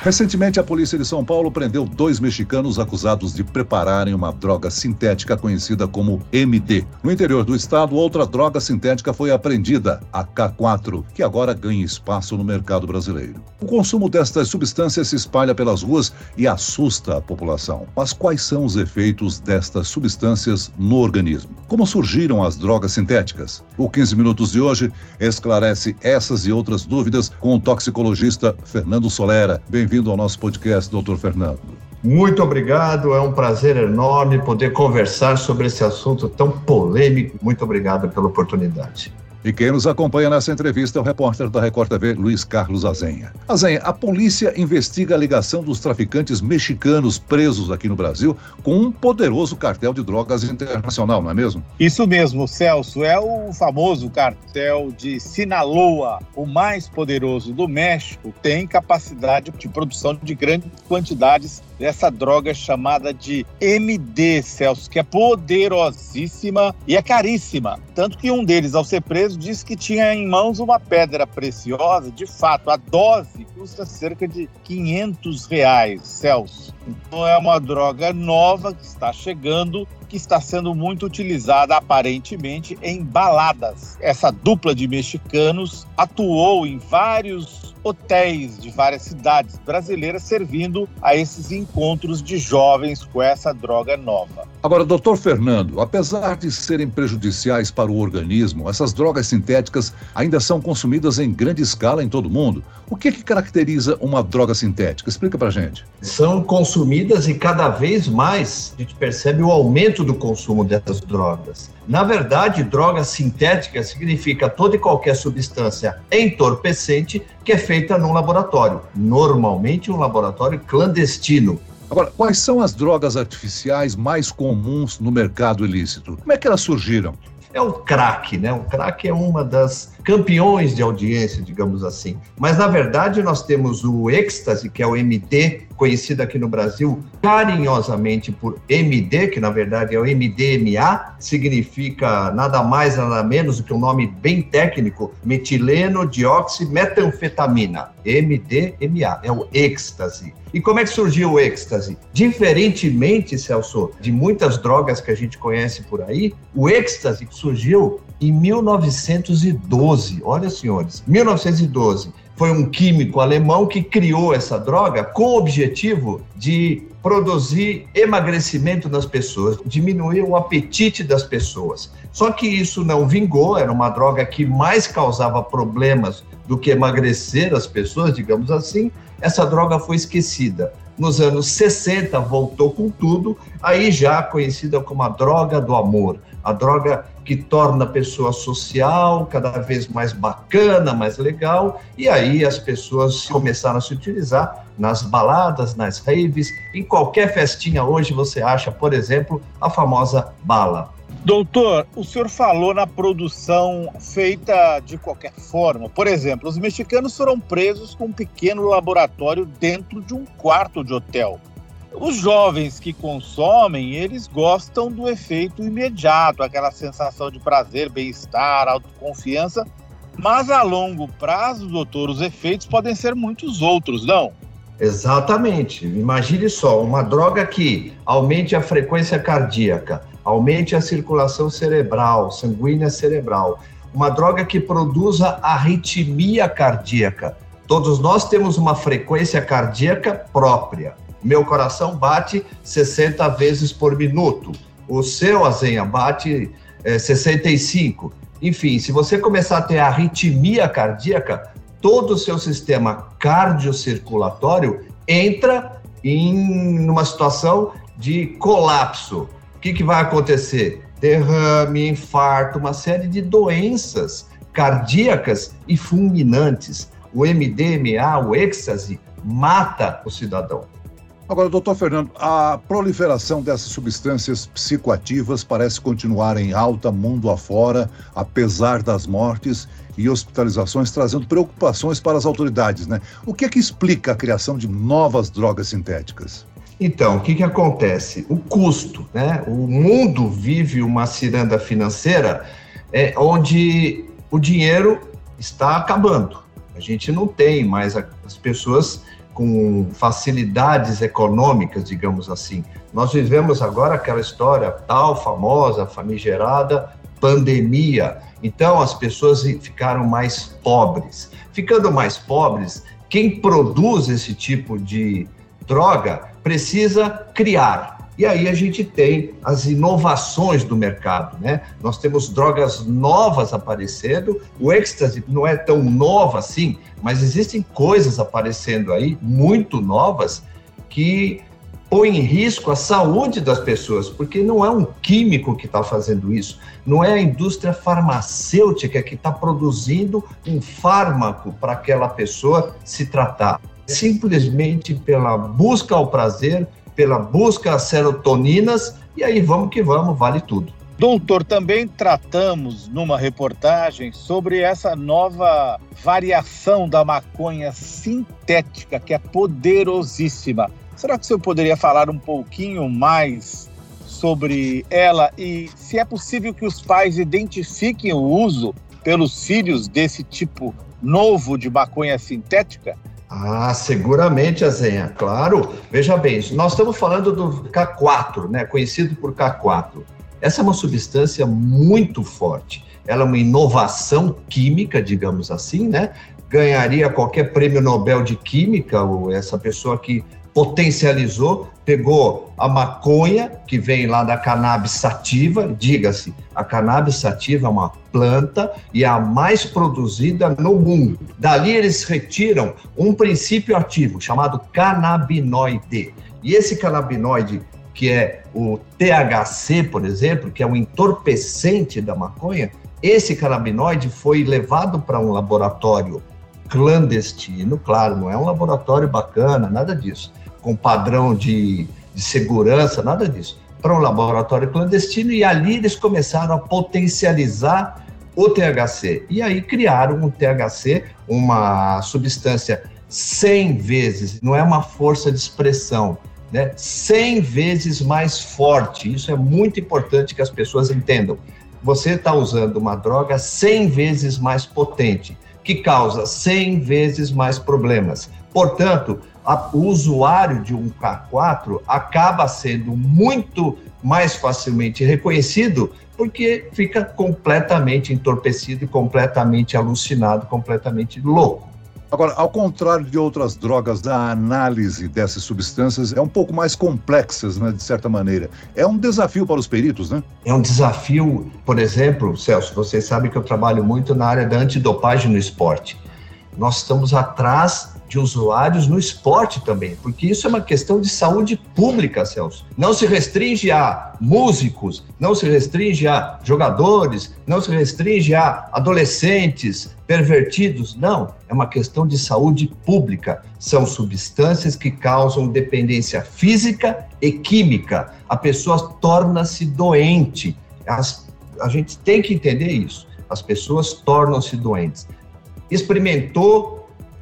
Recentemente, a polícia de São Paulo prendeu dois mexicanos acusados de prepararem uma droga sintética conhecida como MD. No interior do estado, outra droga sintética foi apreendida, a K4, que agora ganha espaço no mercado brasileiro. O consumo destas substâncias se espalha pelas ruas e assusta a população. Mas quais são os efeitos destas substâncias no organismo? Como surgiram as drogas sintéticas? O 15 Minutos de hoje esclarece essas e outras dúvidas com o toxicologista Fernando Solera. Bem Bem-vindo ao nosso podcast, doutor Fernando. Muito obrigado, é um prazer enorme poder conversar sobre esse assunto tão polêmico. Muito obrigado pela oportunidade. E quem nos acompanha nessa entrevista é o repórter da Record TV, Luiz Carlos Azenha. Azenha, a polícia investiga a ligação dos traficantes mexicanos presos aqui no Brasil com um poderoso cartel de drogas internacional, não é mesmo? Isso mesmo, Celso. É o famoso cartel de Sinaloa, o mais poderoso do México, tem capacidade de produção de grandes quantidades dessa droga chamada de MD, Celso, que é poderosíssima e é caríssima. Tanto que um deles, ao ser preso, disse que tinha em mãos uma pedra preciosa. De fato, a dose custa cerca de 500 reais, Celso. Então é uma droga nova que está chegando que está sendo muito utilizada aparentemente em baladas. Essa dupla de mexicanos atuou em vários hotéis de várias cidades brasileiras, servindo a esses encontros de jovens com essa droga nova. Agora, doutor Fernando, apesar de serem prejudiciais para o organismo, essas drogas sintéticas ainda são consumidas em grande escala em todo o mundo. O que, é que caracteriza uma droga sintética? Explica pra gente. São consumidas e cada vez mais a gente percebe o aumento do consumo dessas drogas. Na verdade, droga sintética significa toda e qualquer substância entorpecente que é feita num laboratório, normalmente um laboratório clandestino. Agora, quais são as drogas artificiais mais comuns no mercado ilícito? Como é que elas surgiram? É o crack, né? O crack é uma das campeões de audiência, digamos assim. Mas, na verdade, nós temos o êxtase, que é o MD, conhecido aqui no Brasil carinhosamente por MD, que na verdade é o MDMA, significa nada mais, nada menos do que um nome bem técnico, metileno dioximetanfetamina, MDMA, é o êxtase. E como é que surgiu o êxtase? Diferentemente, Celso, de muitas drogas que a gente conhece por aí, o êxtase surgiu em 1912. Olha, senhores, 1912 foi um químico alemão que criou essa droga com o objetivo de produzir emagrecimento das pessoas, diminuir o apetite das pessoas. Só que isso não vingou, era uma droga que mais causava problemas do que emagrecer as pessoas, digamos assim. Essa droga foi esquecida. Nos anos 60 voltou com tudo, aí já conhecida como a droga do amor, a droga que torna a pessoa social cada vez mais bacana, mais legal, e aí as pessoas começaram a se utilizar nas baladas, nas raves, em qualquer festinha hoje você acha, por exemplo, a famosa bala. Doutor, o senhor falou na produção feita de qualquer forma. Por exemplo, os mexicanos foram presos com um pequeno laboratório dentro de um quarto de hotel. Os jovens que consomem, eles gostam do efeito imediato, aquela sensação de prazer, bem-estar, autoconfiança, mas a longo prazo, doutor, os efeitos podem ser muitos outros, não? Exatamente. Imagine só, uma droga que aumente a frequência cardíaca, aumente a circulação cerebral, sanguínea cerebral, uma droga que produza arritmia cardíaca. Todos nós temos uma frequência cardíaca própria. Meu coração bate 60 vezes por minuto. O seu, Azenha, bate é, 65. Enfim, se você começar a ter arritmia cardíaca, todo o seu sistema cardiocirculatório entra em uma situação de colapso. O que, que vai acontecer? Derrame, infarto, uma série de doenças cardíacas e fulminantes. O MDMA, o êxtase, mata o cidadão. Agora, doutor Fernando, a proliferação dessas substâncias psicoativas parece continuar em alta mundo afora, apesar das mortes e hospitalizações, trazendo preocupações para as autoridades, né? O que é que explica a criação de novas drogas sintéticas? Então, o que, que acontece? O custo, né? O mundo vive uma ciranda financeira é, onde o dinheiro está acabando. A gente não tem mais as pessoas com facilidades econômicas, digamos assim. Nós vivemos agora aquela história tal, famosa, famigerada, pandemia. Então, as pessoas ficaram mais pobres. Ficando mais pobres, quem produz esse tipo de droga precisa criar. E aí a gente tem as inovações do mercado, né? Nós temos drogas novas aparecendo. O êxtase não é tão novo assim, mas existem coisas aparecendo aí muito novas que põe em risco a saúde das pessoas, porque não é um químico que está fazendo isso, não é a indústria farmacêutica que está produzindo um fármaco para aquela pessoa se tratar. Simplesmente pela busca ao prazer, pela busca a serotoninas, e aí vamos que vamos, vale tudo. Doutor, também tratamos numa reportagem sobre essa nova variação da maconha sintética, que é poderosíssima. Será que o senhor poderia falar um pouquinho mais sobre ela e se é possível que os pais identifiquem o uso pelos filhos desse tipo novo de maconha sintética? Ah, seguramente, Azenha, claro. Veja bem, nós estamos falando do K4, né, conhecido por K4. Essa é uma substância muito forte. Ela é uma inovação química, digamos assim, né? Ganharia qualquer prêmio Nobel de Química, ou essa pessoa que potencializou, pegou a maconha, que vem lá da cannabis sativa, diga-se, a cannabis sativa é uma planta e é a mais produzida no mundo. Dali eles retiram um princípio ativo chamado canabinoide. E esse canabinoide, que é o THC, por exemplo, que é o entorpecente da maconha, esse canabinoide foi levado para um laboratório clandestino, claro, não é um laboratório bacana, nada disso com padrão de, de segurança, nada disso, para um laboratório clandestino e ali eles começaram a potencializar o THC. E aí criaram um THC, uma substância 100 vezes, não é uma força de expressão, né? 100 vezes mais forte. Isso é muito importante que as pessoas entendam. Você está usando uma droga 100 vezes mais potente, que causa 100 vezes mais problemas. Portanto, a, o usuário de um K4 acaba sendo muito mais facilmente reconhecido porque fica completamente entorpecido, completamente alucinado, completamente louco. Agora, ao contrário de outras drogas, a análise dessas substâncias é um pouco mais complexas, né, de certa maneira. É um desafio para os peritos, né? É um desafio, por exemplo, Celso, vocês sabem que eu trabalho muito na área da antidopagem no esporte. Nós estamos atrás de usuários no esporte também, porque isso é uma questão de saúde pública, Celso. Não se restringe a músicos, não se restringe a jogadores, não se restringe a adolescentes pervertidos, não. É uma questão de saúde pública. São substâncias que causam dependência física e química. A pessoa torna-se doente. As, a gente tem que entender isso. As pessoas tornam-se doentes. Experimentou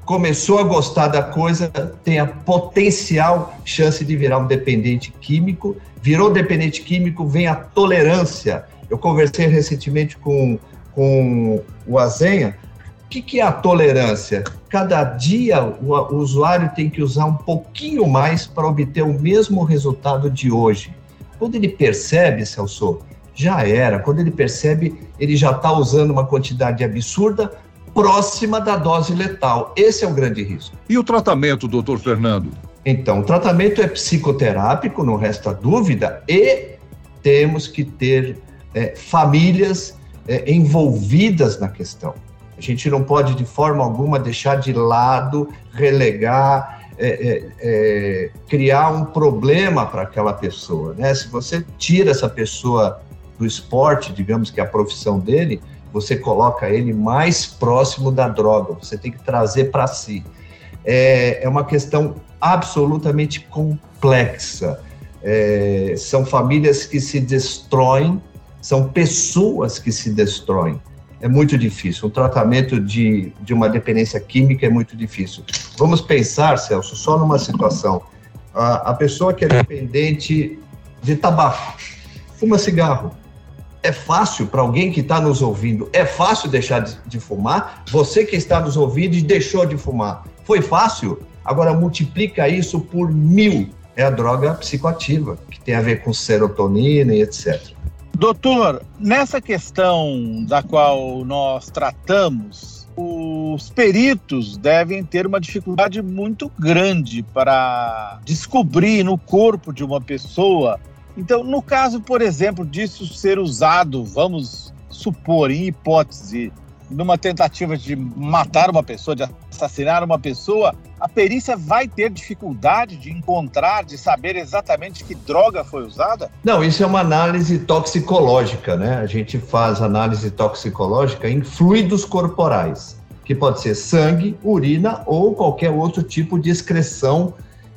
começou a gostar da coisa, tem a potencial chance de virar um dependente químico. Virou dependente químico, vem a tolerância. Eu conversei recentemente com, com o Azenha. O que, que é a tolerância? Cada dia o, o usuário tem que usar um pouquinho mais para obter o mesmo resultado de hoje. Quando ele percebe, Celso, já era. Quando ele percebe, ele já está usando uma quantidade absurda, próxima da dose letal. Esse é o grande risco. E o tratamento, doutor Fernando? Então, o tratamento é psicoterápico, não resta dúvida, e temos que ter é, famílias é, envolvidas na questão. A gente não pode, de forma alguma, deixar de lado, relegar, é, é, é criar um problema para aquela pessoa. Né? Se você tira essa pessoa do esporte, digamos que é a profissão dele, você coloca ele mais próximo da droga, você tem que trazer para si. É, é, uma questão absolutamente complexa. É, são famílias que se destroem, são pessoas que se destroem. É muito difícil. O tratamento de, de uma dependência química é muito difícil. Vamos pensar, Celso, só numa situação. a, a pessoa que é dependente de tabaco, fuma cigarro. É fácil para alguém que está nos ouvindo, é fácil deixar de, de fumar. Você que está nos ouvindo e deixou de fumar, foi fácil? Agora multiplica isso por mil. É a droga psicoativa, que tem a ver com serotonina e etc. Doutor, nessa questão da qual nós tratamos, os peritos devem ter uma dificuldade muito grande para descobrir no corpo de uma pessoa. Então, no caso, por exemplo, disso ser usado, vamos supor, em hipótese, numa tentativa de matar uma pessoa, de assassinar uma pessoa, a perícia vai ter dificuldade de encontrar, de saber exatamente que droga foi usada? Não, isso é uma análise toxicológica, né? A gente faz análise toxicológica em fluidos corporais, que pode ser sangue, urina ou qualquer outro tipo de excreção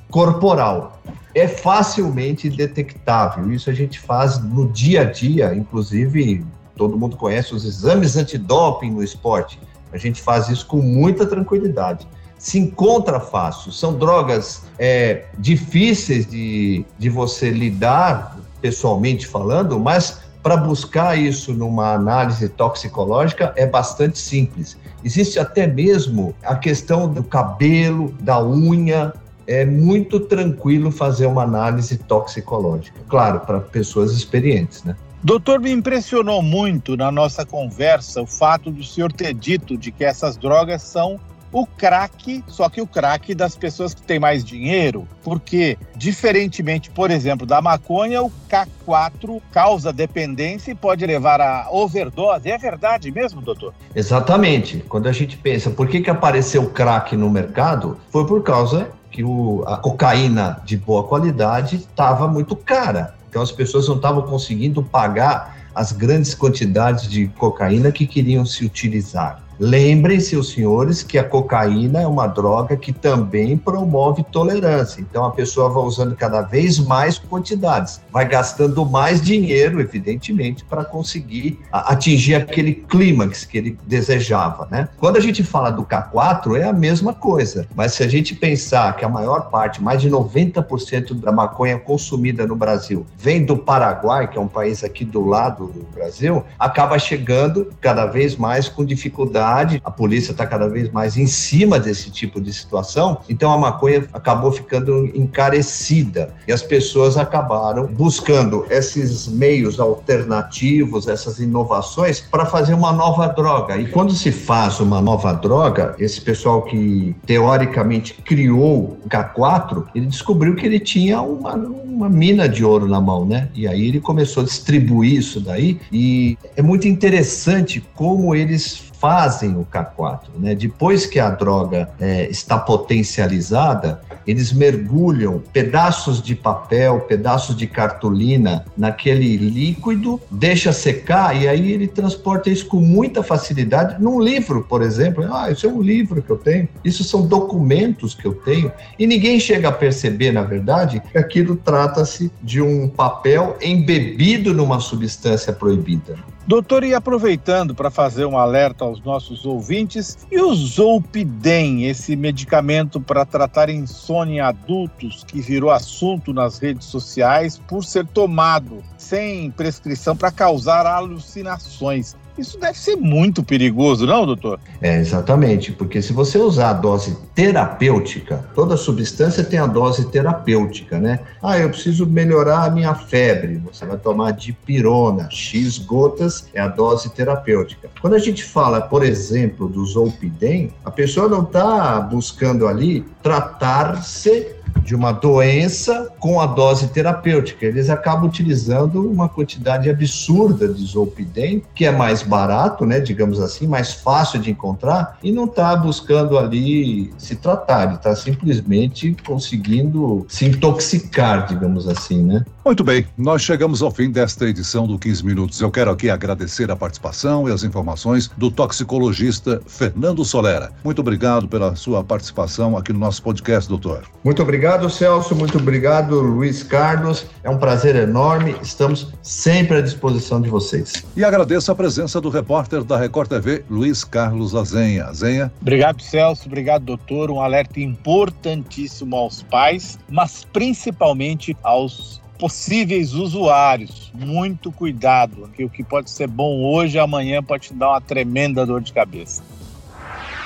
corporal. É facilmente detectável. Isso a gente faz no dia a dia, inclusive todo mundo conhece os exames antidoping no esporte. A gente faz isso com muita tranquilidade. Se encontra fácil, são drogas é, difíceis de, de você lidar, pessoalmente falando, mas para buscar isso numa análise toxicológica é bastante simples. Existe até mesmo a questão do cabelo, da unha, é muito tranquilo fazer uma análise toxicológica. Claro, para pessoas experientes, né? Doutor, me impressionou muito na nossa conversa o fato do senhor ter dito de que essas drogas são o crack, só que o crack das pessoas que têm mais dinheiro, porque diferentemente, por exemplo, da maconha, o K4 causa dependência e pode levar a overdose. É verdade mesmo, doutor? Exatamente. Quando a gente pensa por que, que apareceu o crack no mercado, foi por causa que o, a cocaína de boa qualidade estava muito cara. Então as pessoas não estavam conseguindo pagar as grandes quantidades de cocaína que queriam se utilizar. Lembrem-se, os senhores, que a cocaína é uma droga que também promove tolerância. Então, a pessoa vai usando cada vez mais quantidades, vai gastando mais dinheiro, evidentemente, para conseguir atingir aquele clímax que ele desejava, né? Quando a gente fala do K4, é a mesma coisa. Mas se a gente pensar que a maior parte, mais de 90% da maconha consumida no Brasil vem do Paraguai, que é um país aqui do lado do Brasil, acaba chegando cada vez mais com dificuldade a polícia está cada vez mais em cima desse tipo de situação, então a maconha acabou ficando encarecida e as pessoas acabaram buscando esses meios alternativos, essas inovações para fazer uma nova droga. E quando se faz uma nova droga, esse pessoal que teoricamente criou o K4, ele descobriu que ele tinha uma, uma mina de ouro na mão, né? E aí ele começou a distribuir isso daí e é muito interessante como eles fazem o K4. Né? Depois que a droga é, está potencializada, eles mergulham pedaços de papel, pedaços de cartolina naquele líquido, deixa secar e aí ele transporta isso com muita facilidade num livro, por exemplo. Ah, isso é um livro que eu tenho, isso são documentos que eu tenho. E ninguém chega a perceber, na verdade, que aquilo trata-se de um papel embebido numa substância proibida. Doutor, e aproveitando para fazer um alerta aos nossos ouvintes, e o Zolpidem, esse medicamento para tratar insônia em adultos que virou assunto nas redes sociais por ser tomado sem prescrição para causar alucinações. Isso deve ser muito perigoso, não, doutor? É, exatamente, porque se você usar a dose terapêutica, toda substância tem a dose terapêutica, né? Ah, eu preciso melhorar a minha febre, você vai tomar dipirona, X gotas é a dose terapêutica. Quando a gente fala, por exemplo, do Zolpidem, a pessoa não está buscando ali tratar-se de uma doença com a dose terapêutica. Eles acabam utilizando uma quantidade absurda de zolpidem, que é mais barato, né, digamos assim, mais fácil de encontrar, e não está buscando ali se tratar, ele está simplesmente conseguindo se intoxicar, digamos assim, né? Muito bem, nós chegamos ao fim desta edição do 15 Minutos. Eu quero aqui agradecer a participação e as informações do toxicologista Fernando Solera. Muito obrigado pela sua participação aqui no nosso podcast, doutor. Muito obrigado obrigado, Celso. Muito obrigado, Luiz Carlos. É um prazer enorme. Estamos sempre à disposição de vocês. E agradeço a presença do repórter da Record TV, Luiz Carlos Azenha. Azenha. Obrigado, Celso. Obrigado, doutor. Um alerta importantíssimo aos pais, mas principalmente aos possíveis usuários. Muito cuidado, que o que pode ser bom hoje, amanhã pode te dar uma tremenda dor de cabeça.